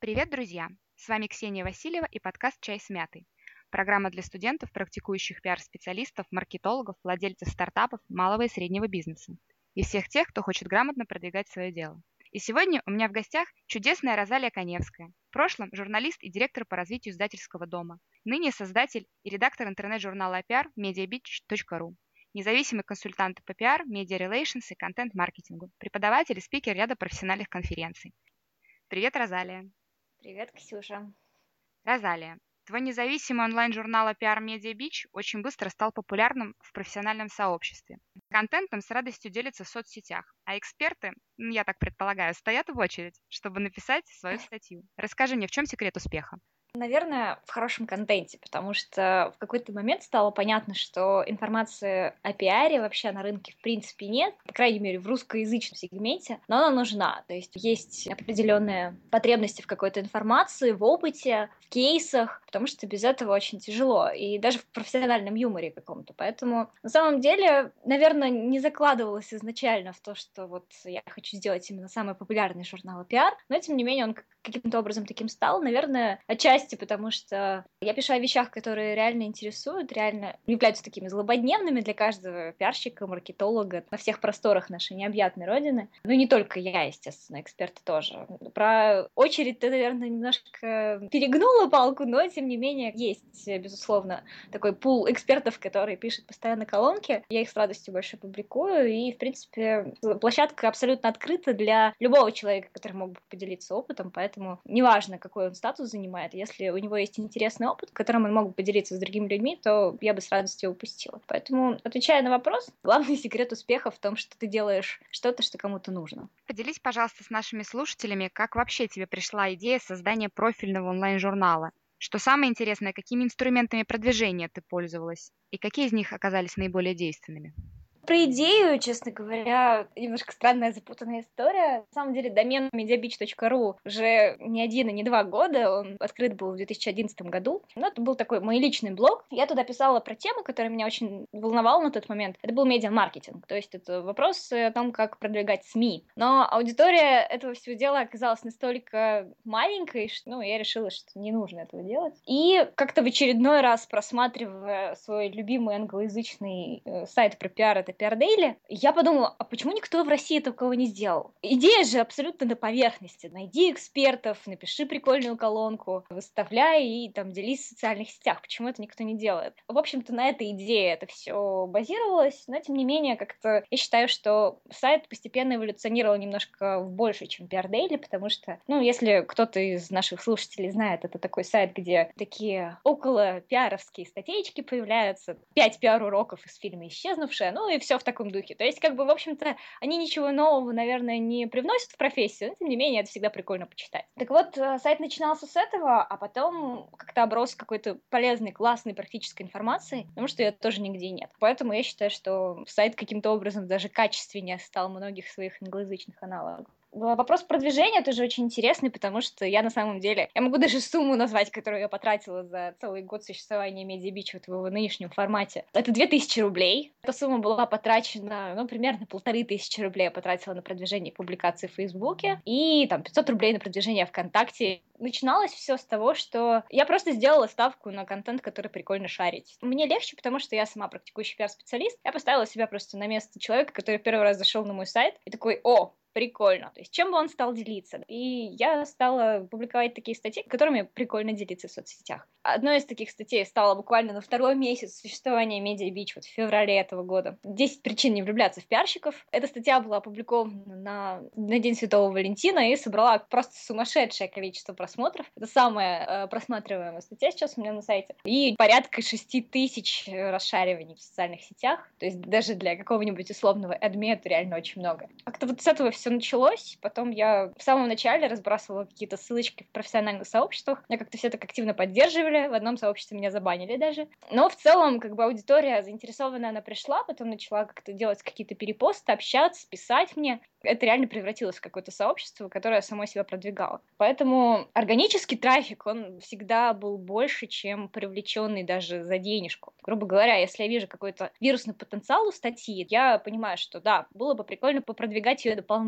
Привет, друзья! С вами Ксения Васильева и подкаст «Чай с мятой». Программа для студентов, практикующих пиар-специалистов, маркетологов, владельцев стартапов, малого и среднего бизнеса. И всех тех, кто хочет грамотно продвигать свое дело. И сегодня у меня в гостях чудесная Розалия Коневская. В прошлом журналист и директор по развитию издательского дома. Ныне создатель и редактор интернет-журнала PR mediabeach.ru. Независимый консультант по PR, relations и контент-маркетингу. Преподаватель и спикер ряда профессиональных конференций. Привет, Розалия. Привет, Ксюша. Розалия, твой независимый онлайн-журнал PR Media Beach очень быстро стал популярным в профессиональном сообществе. Контентом с радостью делятся в соцсетях, а эксперты, я так предполагаю, стоят в очередь, чтобы написать свою статью. Расскажи мне, в чем секрет успеха? Наверное, в хорошем контенте, потому что в какой-то момент стало понятно, что информации о пиаре вообще на рынке в принципе нет, по крайней мере в русскоязычном сегменте, но она нужна. То есть есть определенные потребности в какой-то информации, в опыте, в кейсах, потому что без этого очень тяжело, и даже в профессиональном юморе каком-то. Поэтому на самом деле, наверное, не закладывалось изначально в то, что вот я хочу сделать именно самый популярный журнал пиар, но тем не менее он каким-то образом таким стал, наверное, отчасти потому, что я пишу о вещах, которые реально интересуют, реально являются такими злободневными для каждого пиарщика, маркетолога на всех просторах нашей необъятной родины. Ну, не только я, естественно, эксперты тоже. Про очередь ты, наверное, немножко перегнула палку, но, тем не менее, есть, безусловно, такой пул экспертов, которые пишут постоянно колонки. Я их с радостью больше публикую, и, в принципе, площадка абсолютно открыта для любого человека, который мог бы поделиться опытом, поэтому поэтому неважно, какой он статус занимает, если у него есть интересный опыт, которым он мог бы поделиться с другими людьми, то я бы с радостью упустила. Поэтому, отвечая на вопрос, главный секрет успеха в том, что ты делаешь что-то, что кому-то нужно. Поделись, пожалуйста, с нашими слушателями, как вообще тебе пришла идея создания профильного онлайн-журнала? Что самое интересное, какими инструментами продвижения ты пользовалась? И какие из них оказались наиболее действенными? Про идею, честно говоря, немножко странная, запутанная история. На самом деле, домен mediabeach.ru уже не один и не два года, он открыт был в 2011 году. Но это был такой мой личный блог. Я туда писала про тему, которая меня очень волновала на тот момент. Это был медиа-маркетинг, то есть это вопрос о том, как продвигать СМИ. Но аудитория этого всего дела оказалась настолько маленькой, что ну, я решила, что не нужно этого делать. И как-то в очередной раз, просматривая свой любимый англоязычный э, сайт про пиар, это Пиардейле, я подумала, а почему никто в России такого не сделал? Идея же абсолютно на поверхности. Найди экспертов, напиши прикольную колонку, выставляй и там делись в социальных сетях. Почему это никто не делает? В общем-то, на этой идее это все базировалось, но тем не менее, как-то я считаю, что сайт постепенно эволюционировал немножко больше, чем Пиардейли, потому что, ну, если кто-то из наших слушателей знает, это такой сайт, где такие около пиаровские статейки появляются, пять пиар-уроков из фильма «Исчезнувшая», ну и все в таком духе. То есть, как бы, в общем-то, они ничего нового, наверное, не привносят в профессию, но, тем не менее, это всегда прикольно почитать. Так вот, э, сайт начинался с этого, а потом как-то оброс какой-то полезной, классной практической информацией, потому что ее тоже нигде нет. Поэтому я считаю, что сайт каким-то образом даже качественнее стал многих своих англоязычных аналогов. Вопрос продвижения тоже очень интересный, потому что я на самом деле, я могу даже сумму назвать, которую я потратила за целый год существования Media Beach вот в его нынешнем формате. Это 2000 рублей. Эта сумма была потрачена, ну, примерно полторы тысячи рублей я потратила на продвижение публикации в Фейсбуке и там 500 рублей на продвижение ВКонтакте. Начиналось все с того, что я просто сделала ставку на контент, который прикольно шарить. Мне легче, потому что я сама практикующий пиар-специалист. Я поставила себя просто на место человека, который первый раз зашел на мой сайт и такой, о, прикольно. То есть чем бы он стал делиться? И я стала публиковать такие статьи, которыми прикольно делиться в соцсетях. Одной из таких статей стала буквально на второй месяц существования Media Beach, вот в феврале этого года. 10 причин не влюбляться в пиарщиков. Эта статья была опубликована на, на День Святого Валентина и собрала просто сумасшедшее количество просмотров. Это самая э, просматриваемая статья сейчас у меня на сайте. И порядка 6 тысяч расшариваний в социальных сетях. То есть даже для какого-нибудь условного адми это реально очень много. Как-то вот с этого все началось. Потом я в самом начале разбрасывала какие-то ссылочки в профессиональных сообществах. Меня как-то все так активно поддерживали. В одном сообществе меня забанили даже. Но в целом, как бы аудитория заинтересованная, она пришла, потом начала как-то делать какие-то перепосты, общаться, писать мне. это реально превратилось в какое-то сообщество, которое само себя продвигало. Поэтому органический трафик, он всегда был больше, чем привлеченный даже за денежку. Грубо говоря, если я вижу какой-то вирусный потенциал у статьи, я понимаю, что да, было бы прикольно попродвигать ее дополнительно.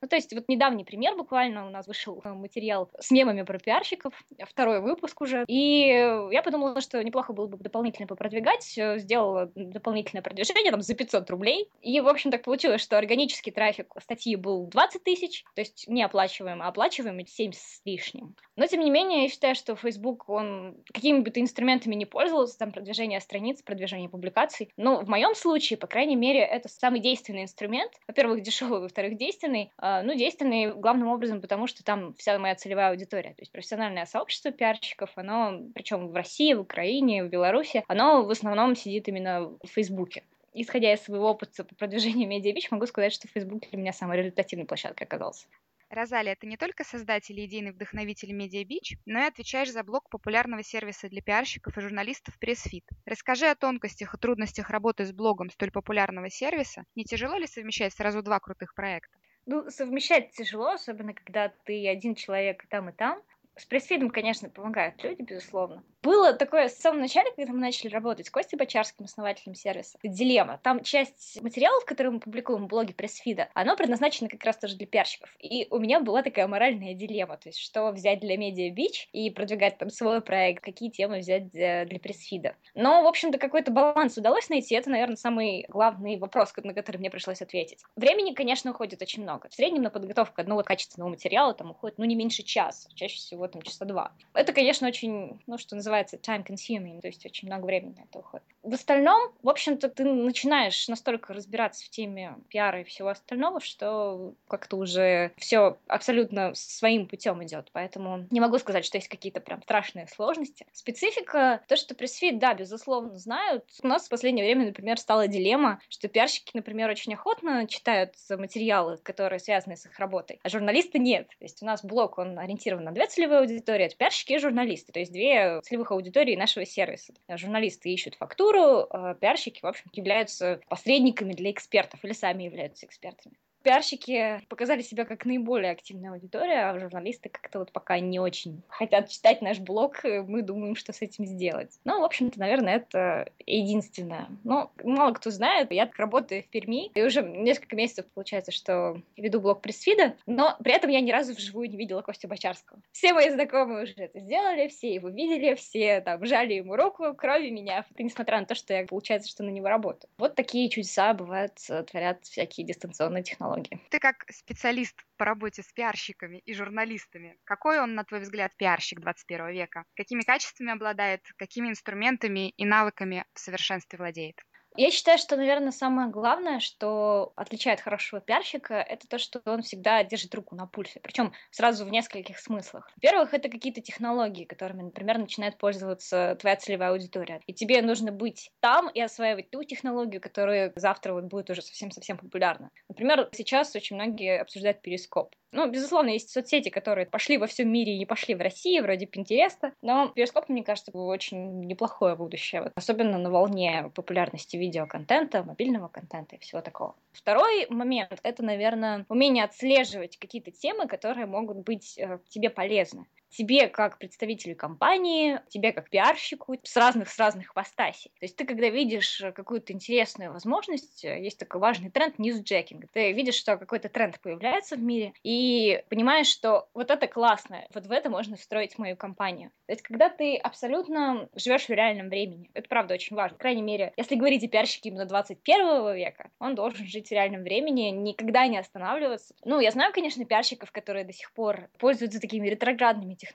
Ну, то есть вот недавний пример буквально у нас вышел э, материал с мемами про пиарщиков, второй выпуск уже, и я подумала, что неплохо было бы дополнительно попродвигать, э, сделала дополнительное продвижение там за 500 рублей, и, в общем, так получилось, что органический трафик статьи был 20 тысяч, то есть не оплачиваемый, а оплачиваемый 7 с лишним. Но, тем не менее, я считаю, что Facebook, он какими бы ты инструментами не пользовался, там, продвижение страниц, продвижение публикаций, но в моем случае, по крайней мере, это самый действенный инструмент. Во-первых, дешевый, во-вторых, действенный. А, ну, действенный главным образом, потому что там вся моя целевая аудитория, то есть профессиональное сообщество пиарщиков, оно, причем в России, в Украине, в Беларуси, оно в основном сидит именно в Фейсбуке исходя из своего опыта по продвижению медиабич, могу сказать, что Facebook для меня самая результативная площадка оказался. Розалия, ты не только создатель и идейный вдохновитель MediaBeach, но и отвечаешь за блог популярного сервиса для пиарщиков и журналистов PressFit. Расскажи о тонкостях и трудностях работы с блогом столь популярного сервиса. Не тяжело ли совмещать сразу два крутых проекта? Ну, совмещать тяжело, особенно когда ты один человек и там, и там. С пресс-фидом, конечно, помогают люди, безусловно. Было такое с самого начала, когда мы начали работать с Костей Бочарским, основателем сервиса, дилемма. Там часть материалов, которые мы публикуем в блоге пресс-фида, оно предназначено как раз тоже для пиарщиков. И у меня была такая моральная дилемма, то есть что взять для Media Beach и продвигать там свой проект, какие темы взять для, для пресс-фида. Но, в общем-то, какой-то баланс удалось найти. Это, наверное, самый главный вопрос, на который мне пришлось ответить. Времени, конечно, уходит очень много. В среднем на подготовку одного качественного материала там уходит, ну, не меньше часа, чаще всего там часа два. Это, конечно, очень, ну, что называется, time consuming, то есть очень много времени на это уходит. В остальном, в общем-то, ты начинаешь настолько разбираться в теме пиара и всего остального, что как-то уже все абсолютно своим путем идет. Поэтому не могу сказать, что есть какие-то прям страшные сложности. Специфика, то, что пресс-фит, да, безусловно, знают. У нас в последнее время, например, стала дилемма, что пиарщики, например, очень охотно читают материалы, которые связаны с их работой, а журналисты нет. То есть у нас блог, он ориентирован на две целевые аудитории, это пиарщики и журналисты, то есть две целевых аудитории нашего сервиса. Журналисты ищут фактуру, а пиарщики, в общем, являются посредниками для экспертов или сами являются экспертами пиарщики показали себя как наиболее активная аудитория, а журналисты как-то вот пока не очень хотят читать наш блог, мы думаем, что с этим сделать. Ну, в общем-то, наверное, это единственное. Но мало кто знает, я работаю в Перми, и уже несколько месяцев получается, что веду блог пресс-фида, но при этом я ни разу вживую не видела Костю Бочарского. Все мои знакомые уже это сделали, все его видели, все там жали ему руку, кроме меня, несмотря на то, что я, получается, что на него работаю. Вот такие чудеса бывают, творят всякие дистанционные технологии технологии. Ты как специалист по работе с пиарщиками и журналистами, какой он, на твой взгляд, пиарщик 21 века? Какими качествами обладает, какими инструментами и навыками в совершенстве владеет? Я считаю, что, наверное, самое главное, что отличает хорошего пиарщика, это то, что он всегда держит руку на пульсе. Причем сразу в нескольких смыслах. Во-первых, это какие-то технологии, которыми, например, начинает пользоваться твоя целевая аудитория. И тебе нужно быть там и осваивать ту технологию, которая завтра вот будет уже совсем-совсем популярна. Например, сейчас очень многие обсуждают перископ. Ну, безусловно, есть соцсети, которые пошли во всем мире и не пошли в России, вроде Pinterest, но перископ, мне кажется, очень неплохое будущее, вот, особенно на волне популярности видеоконтента, мобильного контента и всего такого. Второй момент — это, наверное, умение отслеживать какие-то темы, которые могут быть э, тебе полезны тебе как представителю компании, тебе как пиарщику с разных с разных постасей. То есть ты, когда видишь какую-то интересную возможность, есть такой важный тренд ньюсджекинг. Ты видишь, что какой-то тренд появляется в мире, и понимаешь, что вот это классно, вот в это можно встроить мою компанию. То есть когда ты абсолютно живешь в реальном времени, это правда очень важно. По крайней мере, если говорить о пиарщике именно 21 века, он должен жить в реальном времени, никогда не останавливаться. Ну, я знаю, конечно, пиарщиков, которые до сих пор пользуются такими ретроградными технологиями.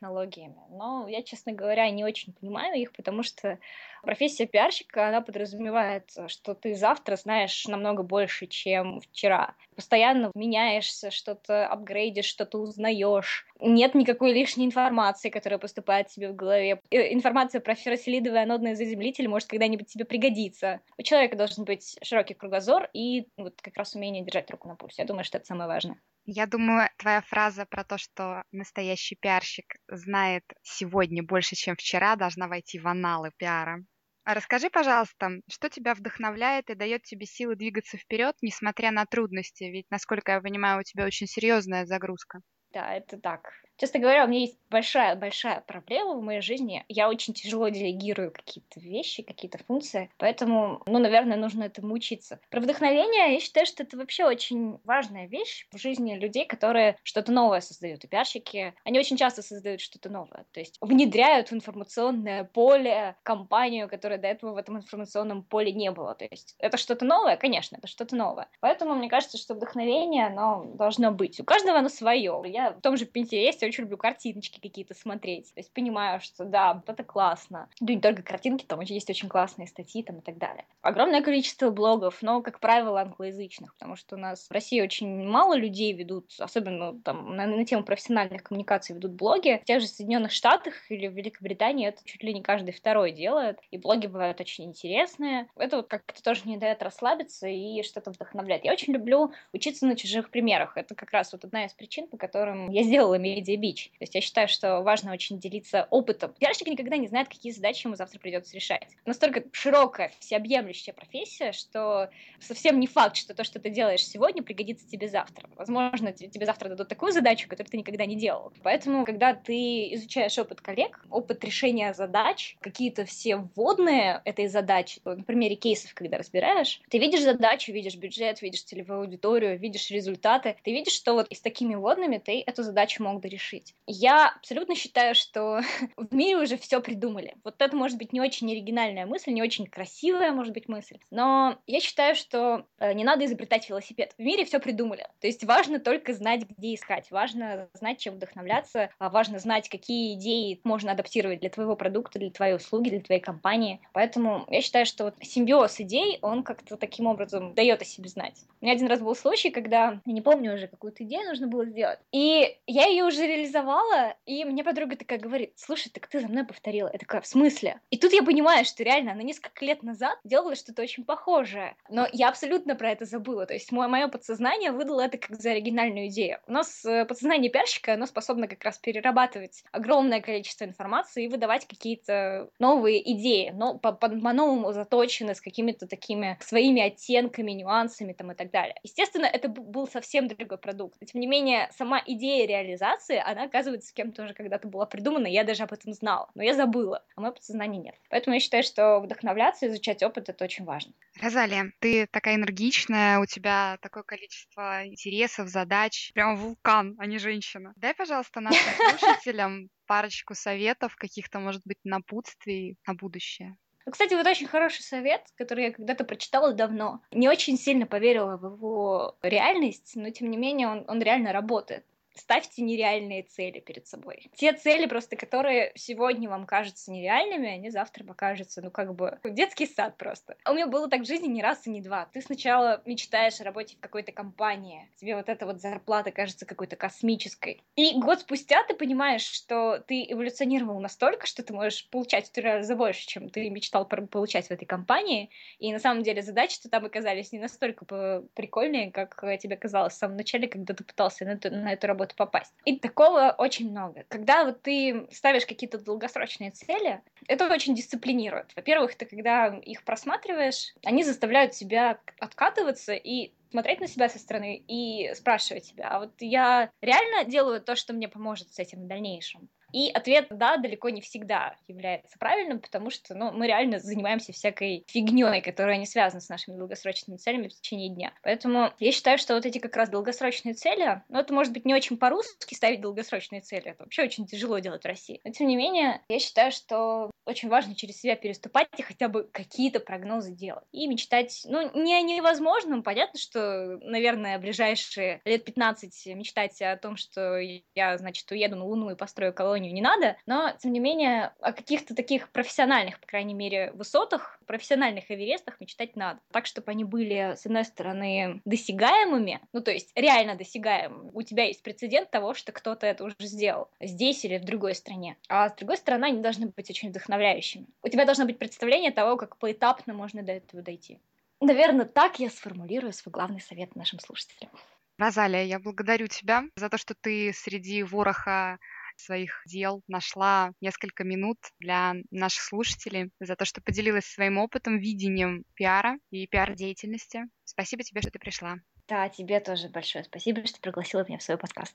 Но я, честно говоря, не очень понимаю их, потому что профессия пиарщика, она подразумевает, что ты завтра знаешь намного больше, чем вчера. Постоянно меняешься, что-то апгрейдишь, что-то узнаешь. Нет никакой лишней информации, которая поступает тебе в голове. Информация про ферросилидовый анодный заземлитель может когда-нибудь тебе пригодиться. У человека должен быть широкий кругозор и вот как раз умение держать руку на пульсе. Я думаю, что это самое важное. Я думаю, твоя фраза про то, что настоящий пиарщик знает сегодня больше, чем вчера, должна войти в аналы пиара. А расскажи, пожалуйста, что тебя вдохновляет и дает тебе силы двигаться вперед, несмотря на трудности? Ведь, насколько я понимаю, у тебя очень серьезная загрузка. Да, это так. Честно говоря, у меня есть большая-большая проблема в моей жизни. Я очень тяжело делегирую какие-то вещи, какие-то функции, поэтому, ну, наверное, нужно этому учиться. Про вдохновение, я считаю, что это вообще очень важная вещь в жизни людей, которые что-то новое создают. И пиарщики, они очень часто создают что-то новое, то есть внедряют в информационное поле компанию, которая до этого в этом информационном поле не было. То есть это что-то новое? Конечно, это что-то новое. Поэтому мне кажется, что вдохновение, оно должно быть. У каждого оно свое. Я в том же Pinterest очень люблю картиночки какие-то смотреть. То есть понимаю, что да, вот это классно. Да не только картинки, там есть очень классные статьи там и так далее. Огромное количество блогов, но, как правило, англоязычных, потому что у нас в России очень мало людей ведут, особенно там на, на тему профессиональных коммуникаций ведут блоги. В тех же Соединенных Штатах или в Великобритании это чуть ли не каждый второй делает, и блоги бывают очень интересные. Это вот как-то тоже не дает расслабиться и что-то вдохновляет. Я очень люблю учиться на чужих примерах. Это как раз вот одна из причин, по которым я сделала Media Beach. То есть я считаю, что важно очень делиться опытом. Пиарщик никогда не знает, какие задачи ему завтра придется решать. Настолько широкая, всеобъемлющая профессия, что совсем не факт, что то, что ты делаешь сегодня, пригодится тебе завтра. Возможно, тебе завтра дадут такую задачу, которую ты никогда не делал. Поэтому, когда ты изучаешь опыт коллег, опыт решения задач, какие-то все вводные этой задачи, на примере кейсов, когда разбираешь, ты видишь задачу, видишь бюджет, видишь целевую аудиторию, видишь результаты, ты видишь, что вот с такими вводными ты эту задачу мог бы решить. Я абсолютно считаю, что в мире уже все придумали. Вот это может быть не очень оригинальная мысль, не очень красивая, может быть, мысль, но я считаю, что э, не надо изобретать велосипед. В мире все придумали. То есть важно только знать, где искать, важно знать, чем вдохновляться, а важно знать, какие идеи можно адаптировать для твоего продукта, для твоей услуги, для твоей компании. Поэтому я считаю, что вот симбиоз идей, он как-то таким образом дает о себе знать. У меня один раз был случай, когда, я не помню уже, какую-то идею нужно было сделать, и я ее уже реализовала, и мне подруга такая говорит, слушай, так ты за мной повторила. Я такая, в смысле? И тут я понимаю, что реально она несколько лет назад делала что-то очень похожее. Но я абсолютно про это забыла. То есть мое, подсознание выдало это как за оригинальную идею. У нас э, подсознание пиарщика, оно способно как раз перерабатывать огромное количество информации и выдавать какие-то новые идеи, но по-новому по, заточены, с какими-то такими своими оттенками, нюансами там и так далее. Естественно, это был совсем другой продукт. Тем не менее, сама идея реализации, она оказывается кем-то уже когда-то была придумана, я даже об этом знала, но я забыла, а мое подсознание нет. Поэтому я считаю, что вдохновляться, изучать опыт — это очень важно. Розалия, ты такая энергичная, у тебя такое количество интересов, задач, прям вулкан, а не женщина. Дай, пожалуйста, нашим слушателям парочку советов, каких-то, может быть, напутствий на будущее. Ну, кстати, вот очень хороший совет, который я когда-то прочитала давно. Не очень сильно поверила в его реальность, но тем не менее он, он реально работает ставьте нереальные цели перед собой. Те цели просто, которые сегодня вам кажутся нереальными, они завтра покажутся, ну, как бы, детский сад просто. У меня было так в жизни не раз и не два. Ты сначала мечтаешь о работе в какой-то компании, тебе вот эта вот зарплата кажется какой-то космической. И год спустя ты понимаешь, что ты эволюционировал настолько, что ты можешь получать в три раза больше, чем ты мечтал получать в этой компании. И на самом деле задачи-то там оказались не настолько прикольные, как тебе казалось в самом начале, когда ты пытался на эту, на эту работу работу попасть. И такого очень много. Когда вот ты ставишь какие-то долгосрочные цели, это очень дисциплинирует. Во-первых, ты когда их просматриваешь, они заставляют тебя откатываться и смотреть на себя со стороны и спрашивать себя, а вот я реально делаю то, что мне поможет с этим в дальнейшем? И ответ «да» далеко не всегда является правильным, потому что ну, мы реально занимаемся всякой фигней, которая не связана с нашими долгосрочными целями в течение дня. Поэтому я считаю, что вот эти как раз долгосрочные цели, ну, это может быть не очень по-русски ставить долгосрочные цели, это вообще очень тяжело делать в России. Но тем не менее, я считаю, что очень важно через себя переступать и хотя бы какие-то прогнозы делать. И мечтать, ну, не о невозможном. Понятно, что, наверное, ближайшие лет 15 мечтать о том, что я, значит, уеду на Луну и построю колонию Японию не надо, но, тем не менее, о каких-то таких профессиональных, по крайней мере, высотах, профессиональных эверестах мечтать надо. Так, чтобы они были, с одной стороны, досягаемыми, ну, то есть реально досягаемыми. У тебя есть прецедент того, что кто-то это уже сделал здесь или в другой стране. А с другой стороны, они должны быть очень вдохновляющими. У тебя должно быть представление того, как поэтапно можно до этого дойти. Наверное, так я сформулирую свой главный совет нашим слушателям. Розалия, я благодарю тебя за то, что ты среди вороха своих дел нашла несколько минут для наших слушателей, за то, что поделилась своим опытом, видением пиара и пиар-деятельности. Спасибо тебе, что ты пришла. Да, тебе тоже большое спасибо, что пригласила меня в свой подкаст.